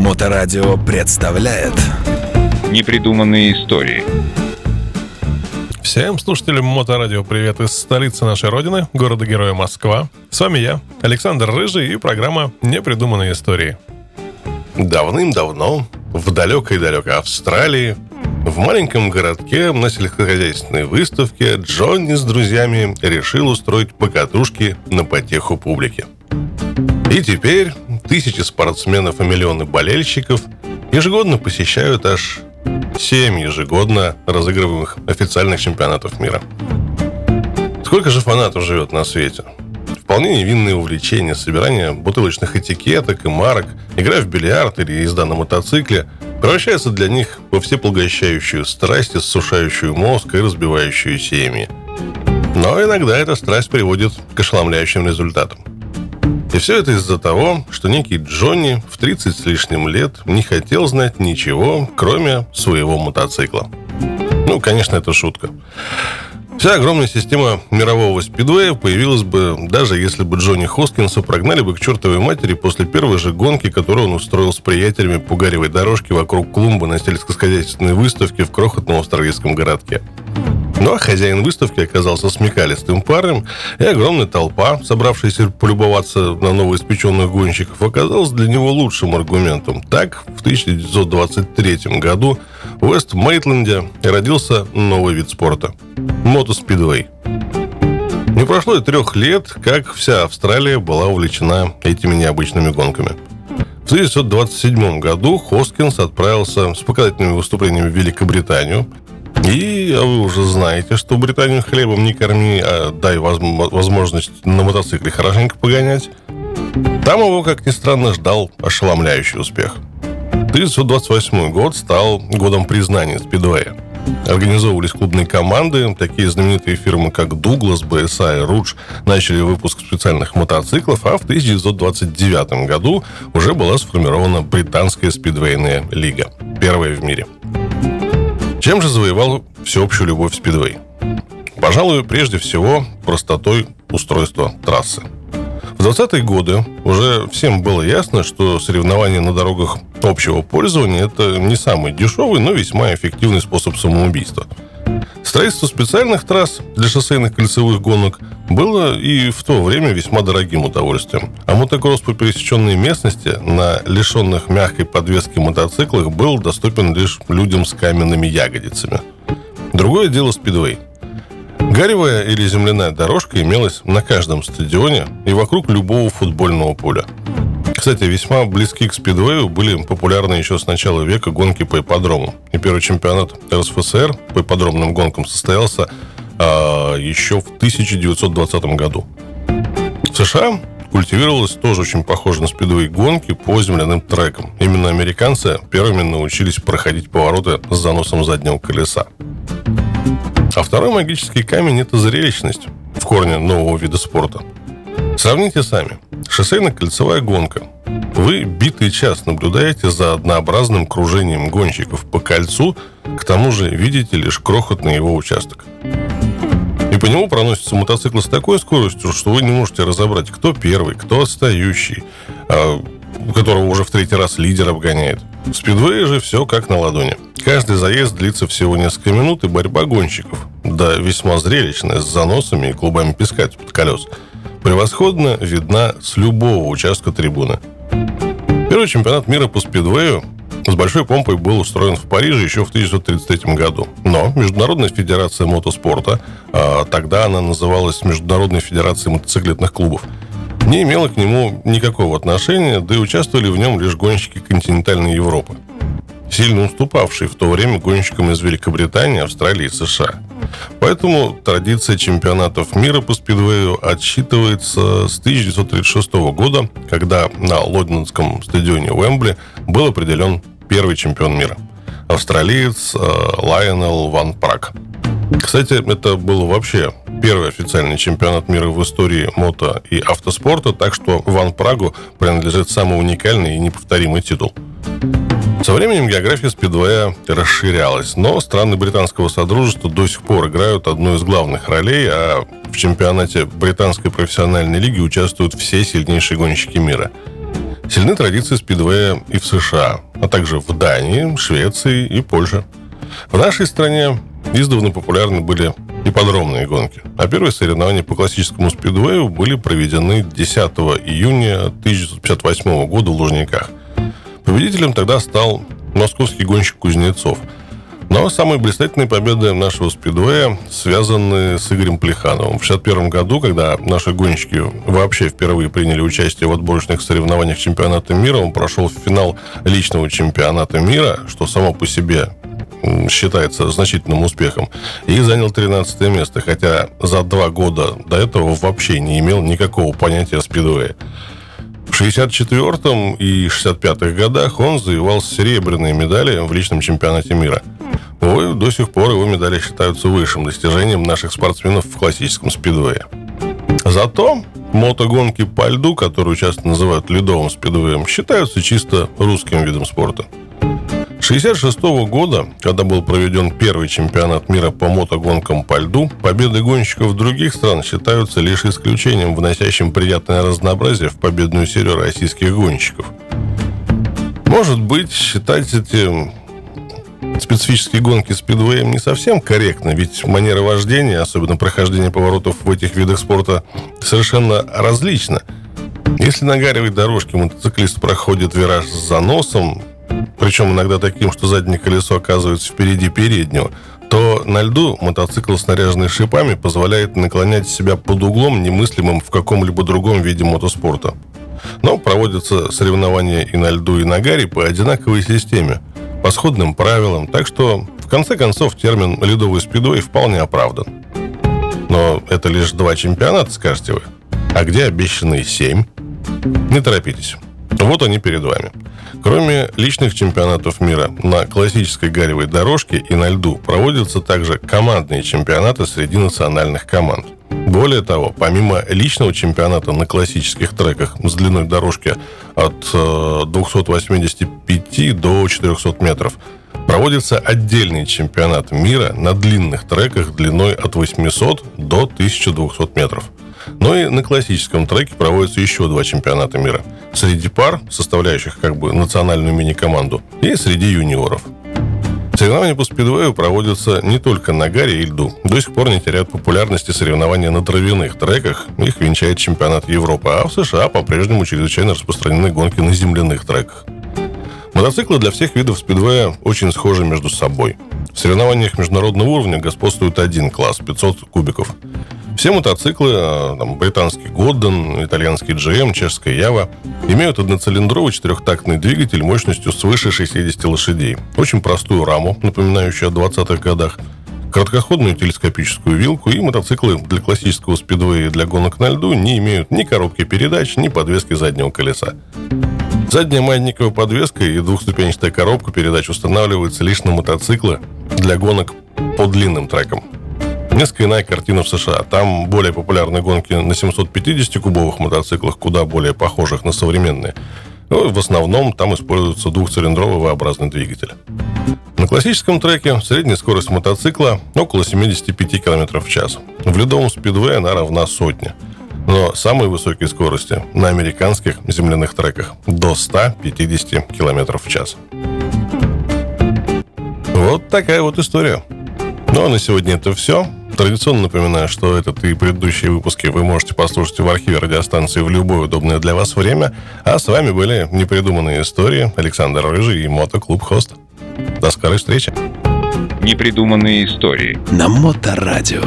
Моторадио представляет Непридуманные истории Всем слушателям Моторадио привет из столицы нашей родины, города-героя Москва. С вами я, Александр Рыжий и программа «Непридуманные истории». Давным-давно, в далекой-далекой Австралии, в маленьком городке на сельскохозяйственной выставке Джонни с друзьями решил устроить покатушки на потеху публики. И теперь тысячи спортсменов и миллионы болельщиков ежегодно посещают аж семь ежегодно разыгрываемых официальных чемпионатов мира. Сколько же фанатов живет на свете? Вполне невинные увлечения, собирание бутылочных этикеток и марок, игра в бильярд или езда на мотоцикле – превращается для них во всепоглощающую страсть, иссушающую мозг и разбивающую семьи. Но иногда эта страсть приводит к ошеломляющим результатам. И все это из-за того, что некий Джонни в 30 с лишним лет не хотел знать ничего, кроме своего мотоцикла. Ну, конечно, это шутка. Вся огромная система мирового спидвея появилась бы, даже если бы Джонни Хоскинса прогнали бы к чертовой матери после первой же гонки, которую он устроил с приятелями по гаревой дорожке вокруг клумбы на сельскохозяйственной выставке в крохотном австралийском городке. Ну а хозяин выставки оказался смекалистым парнем, и огромная толпа, собравшаяся полюбоваться на новоиспеченных гонщиков, оказалась для него лучшим аргументом. Так, в 1923 году в Вест-Мейтленде родился новый вид спорта – мотоспидвей. Не прошло и трех лет, как вся Австралия была увлечена этими необычными гонками. В 1927 году Хоскинс отправился с показательными выступлениями в Великобританию, и а вы уже знаете, что Британию хлебом не корми, а дай возможность на мотоцикле хорошенько погонять. Там его, как ни странно, ждал ошеломляющий успех. 1928 год стал годом признания спидвея. Организовывались клубные команды, такие знаменитые фирмы, как Douglas, BSI и Rouge начали выпуск специальных мотоциклов, а в 1929 году уже была сформирована британская спидвейная лига, первая в мире – чем же завоевал всеобщую любовь спидвей? Пожалуй, прежде всего, простотой устройства трассы. В 20-е годы уже всем было ясно, что соревнования на дорогах общего пользования – это не самый дешевый, но весьма эффективный способ самоубийства – Строительство специальных трасс для шоссейных кольцевых гонок было и в то время весьма дорогим удовольствием. А мотокросс по пересеченной местности на лишенных мягкой подвески мотоциклах был доступен лишь людям с каменными ягодицами. Другое дело спидвей. Гаревая или земляная дорожка имелась на каждом стадионе и вокруг любого футбольного поля. Кстати, весьма близки к спидвею были популярны еще с начала века гонки по ипподрому. И первый чемпионат РСФСР по ипподромным гонкам состоялся а, еще в 1920 году. В США культивировалась тоже очень похожа на спидвей гонки по земляным трекам. Именно американцы первыми научились проходить повороты с заносом заднего колеса. А второй магический камень – это зрелищность в корне нового вида спорта. Сравните сами. Шоссейно-кольцевая гонка. Вы битый час наблюдаете за однообразным кружением гонщиков по кольцу, к тому же видите лишь крохотный его участок. И по нему проносится мотоцикл с такой скоростью, что вы не можете разобрать, кто первый, кто отстающий, а, которого уже в третий раз лидер обгоняет. В спидвее же все как на ладони. Каждый заезд длится всего несколько минут, и борьба гонщиков, да весьма зрелищная, с заносами и клубами песка под колес – превосходно видна с любого участка трибуны. Первый чемпионат мира по спидвею с большой помпой был устроен в Париже еще в 1933 году. Но Международная федерация мотоспорта, а тогда она называлась Международной федерацией мотоциклетных клубов, не имела к нему никакого отношения, да и участвовали в нем лишь гонщики континентальной Европы сильно уступавший в то время гонщикам из Великобритании, Австралии и США. Поэтому традиция чемпионатов мира по спидвею отсчитывается с 1936 года, когда на лондонском стадионе Уэмбли был определен первый чемпион мира – австралиец э, Лайонел Ван Прак. Кстати, это был вообще первый официальный чемпионат мира в истории мото и автоспорта, так что Ван Прагу принадлежит самый уникальный и неповторимый титул – со временем география спидвея расширялась, но страны британского содружества до сих пор играют одну из главных ролей, а в чемпионате британской профессиональной лиги участвуют все сильнейшие гонщики мира. Сильны традиции спидвея и в США, а также в Дании, Швеции и Польше. В нашей стране издавна популярны были ипподромные гонки. А первые соревнования по классическому спидвею были проведены 10 июня 1958 года в Лужниках. Победителем тогда стал московский гонщик Кузнецов. Но самые блистательные победы нашего спидвея связаны с Игорем Плехановым. В 1961 году, когда наши гонщики вообще впервые приняли участие в отборочных соревнованиях чемпионата мира, он прошел в финал личного чемпионата мира, что само по себе считается значительным успехом, и занял 13 место, хотя за два года до этого вообще не имел никакого понятия спидвея. В 64-м и 65-х годах он завоевал серебряные медали в личном чемпионате мира. Увы, до сих пор его медали считаются высшим достижением наших спортсменов в классическом спидвее. Зато мотогонки по льду, которую часто называют ледовым спидвеем, считаются чисто русским видом спорта – 1966 года, когда был проведен первый чемпионат мира по мотогонкам по льду, победы гонщиков других стран считаются лишь исключением, вносящим приятное разнообразие в победную серию российских гонщиков. Может быть, считать эти специфические гонки спидвеем не совсем корректно, ведь манера вождения, особенно прохождение поворотов в этих видах спорта, совершенно различна. Если на гаревой дорожке мотоциклист проходит вираж с заносом, причем иногда таким, что заднее колесо оказывается впереди переднего, то на льду мотоцикл, снаряженный шипами, позволяет наклонять себя под углом, немыслимым в каком-либо другом виде мотоспорта. Но проводятся соревнования и на льду, и на гаре по одинаковой системе, по сходным правилам, так что, в конце концов, термин «ледовый спидвей» вполне оправдан. Но это лишь два чемпионата, скажете вы. А где обещанные семь? Не торопитесь. Вот они перед вами. Кроме личных чемпионатов мира на классической гаревой дорожке и на льду проводятся также командные чемпионаты среди национальных команд. Более того, помимо личного чемпионата на классических треках с длиной дорожки от 285 э, до 400 метров, проводится отдельный чемпионат мира на длинных треках длиной от 800 до 1200 метров – но и на классическом треке проводятся еще два чемпионата мира. Среди пар, составляющих как бы национальную мини-команду, и среди юниоров. Соревнования по спидвею проводятся не только на гаре и льду. До сих пор не теряют популярности соревнования на травяных треках. Их венчает чемпионат Европы. А в США по-прежнему чрезвычайно распространены гонки на земляных треках. Мотоциклы для всех видов спидвея очень схожи между собой. В соревнованиях международного уровня господствует один класс – 500 кубиков. Все мотоциклы, а, там, британский Годден, итальянский GM, чешская Ява, имеют одноцилиндровый четырехтактный двигатель мощностью свыше 60 лошадей. Очень простую раму, напоминающую о 20-х годах, короткоходную телескопическую вилку и мотоциклы для классического спидвея и для гонок на льду не имеют ни коробки передач, ни подвески заднего колеса. Задняя маятниковая подвеска и двухступенчатая коробка передач устанавливаются лишь на мотоциклы для гонок по длинным трекам. Несколько иная картина в США. Там более популярны гонки на 750-кубовых мотоциклах, куда более похожих на современные. Но ну, в основном там используется двухцилиндровый V-образный двигатель. На классическом треке средняя скорость мотоцикла около 75 км в час. В ледовом спидвее она равна сотне. Но самые высокие скорости на американских земляных треках до 150 км в час. Вот такая вот история. Ну а на сегодня это все. Традиционно напоминаю, что этот и предыдущие выпуски вы можете послушать в архиве радиостанции в любое удобное для вас время. А с вами были непридуманные истории Александр Рыжий и Мотоклуб Хост. До скорой встречи. Непридуманные истории. На Моторадио.